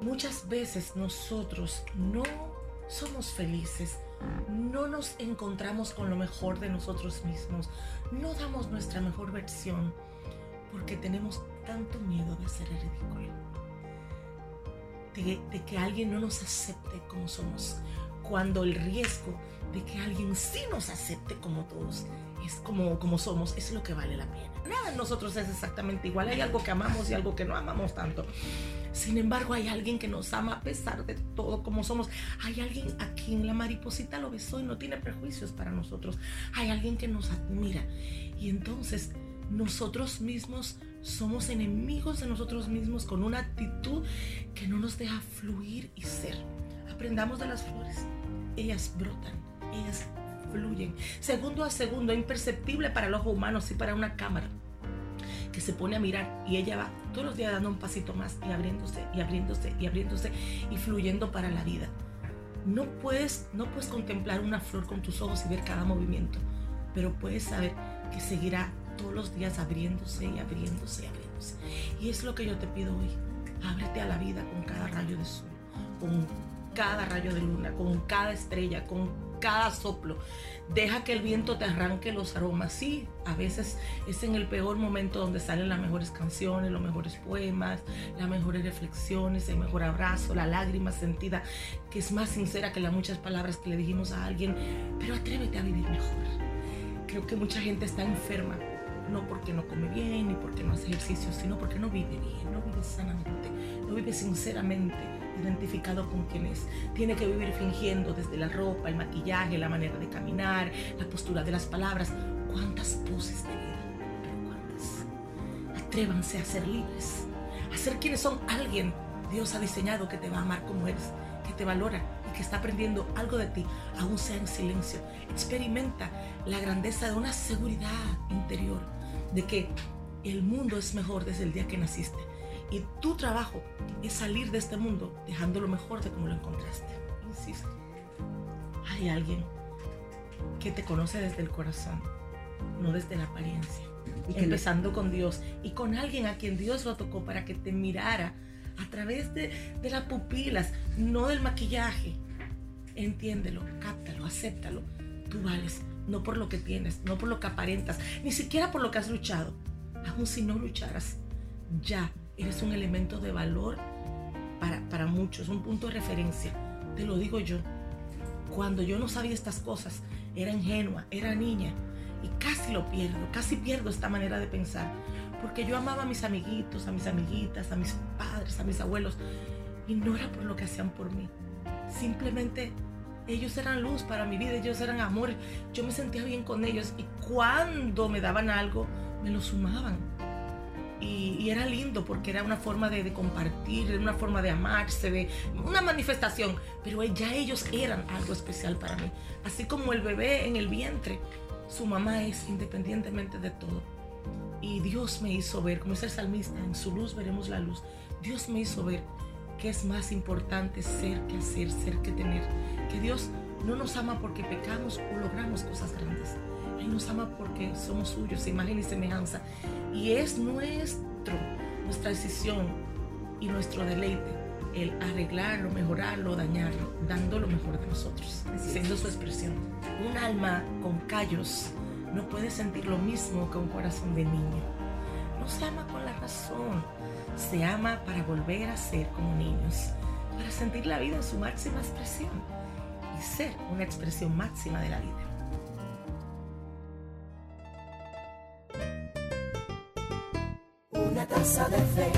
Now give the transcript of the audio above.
Muchas veces nosotros no somos felices, no nos encontramos con lo mejor de nosotros mismos, no damos nuestra mejor versión porque tenemos tanto miedo de ser ridículo, de, que alguien no nos acepte como somos, cuando el riesgo de que alguien sí nos acepte como todos es como, como somos, es lo que vale la pena. Nada en nosotros es exactamente igual, hay algo que amamos y algo que no amamos tanto. Sin embargo, hay alguien que nos ama a pesar de todo como somos. Hay alguien a quien la mariposita lo besó y no tiene prejuicios para nosotros. Hay alguien que nos admira. Y entonces nosotros mismos somos enemigos de nosotros mismos con una actitud que no nos deja fluir y ser. Aprendamos de las flores. Ellas brotan, ellas fluyen. Segundo a segundo, imperceptible para el ojo humano, sí para una cámara que se pone a mirar y ella va todos los días dando un pasito más y abriéndose y abriéndose y abriéndose y fluyendo para la vida. No puedes, no puedes contemplar una flor con tus ojos y ver cada movimiento, pero puedes saber que seguirá todos los días abriéndose y abriéndose y abriéndose. Y es lo que yo te pido hoy. Ábrete a la vida con cada rayo de sol, con cada rayo de luna, con cada estrella, con cada soplo. Deja que el viento te arranque los aromas. Sí, a veces es en el peor momento donde salen las mejores canciones, los mejores poemas, las mejores reflexiones, el mejor abrazo, la lágrima sentida, que es más sincera que las muchas palabras que le dijimos a alguien. Pero atrévete a vivir mejor. Creo que mucha gente está enferma, no porque no come bien ni porque no hace ejercicio, sino porque no vive bien, no vive sanamente, no vive sinceramente identificado con quien es. Tiene que vivir fingiendo desde la ropa, el maquillaje, la manera de caminar, la postura de las palabras. ¿Cuántas poses de vida? Pero cuántas. Atrévanse a ser libres, a ser quienes son alguien. Dios ha diseñado que te va a amar como eres, que te valora y que está aprendiendo algo de ti, aún sea en silencio. Experimenta la grandeza de una seguridad interior, de que el mundo es mejor desde el día que naciste y tu trabajo es salir de este mundo dejando lo mejor de como lo encontraste. Insisto, hay alguien que te conoce desde el corazón, no desde la apariencia. Empezando con Dios y con alguien a quien Dios lo tocó para que te mirara a través de, de las pupilas, no del maquillaje. Entiéndelo, cáptalo, acéptalo. Tú vales, no por lo que tienes, no por lo que aparentas, ni siquiera por lo que has luchado. Aún si no lucharas, ya Eres un elemento de valor para, para muchos, un punto de referencia. Te lo digo yo. Cuando yo no sabía estas cosas, era ingenua, era niña y casi lo pierdo, casi pierdo esta manera de pensar. Porque yo amaba a mis amiguitos, a mis amiguitas, a mis padres, a mis abuelos. Y no era por lo que hacían por mí. Simplemente ellos eran luz para mi vida, ellos eran amor. Yo me sentía bien con ellos y cuando me daban algo, me lo sumaban. Y, era lindo porque era una forma de, compartir, una forma de amarse, de una manifestación. Pero ya ellos eran algo especial para mí. Así como el bebé en el vientre, su mamá es independientemente de todo. Y Dios me hizo ver, como dice el salmista, en su luz veremos la luz. Dios me hizo ver que es más importante ser que hacer, ser que tener. Que Dios no nos ama porque pecamos o logramos cosas grandes. Él nos ama porque somos suyos, imagen y semejanza. Y es nuestro, nuestra decisión y nuestro deleite el arreglarlo, mejorarlo, dañarlo, dando lo mejor de nosotros, siendo su expresión. Un alma con callos no puede sentir lo mismo que un corazón de niño. No se ama con la razón, se ama para volver a ser como niños, para sentir la vida en su máxima expresión y ser una expresión máxima de la vida. una de fe.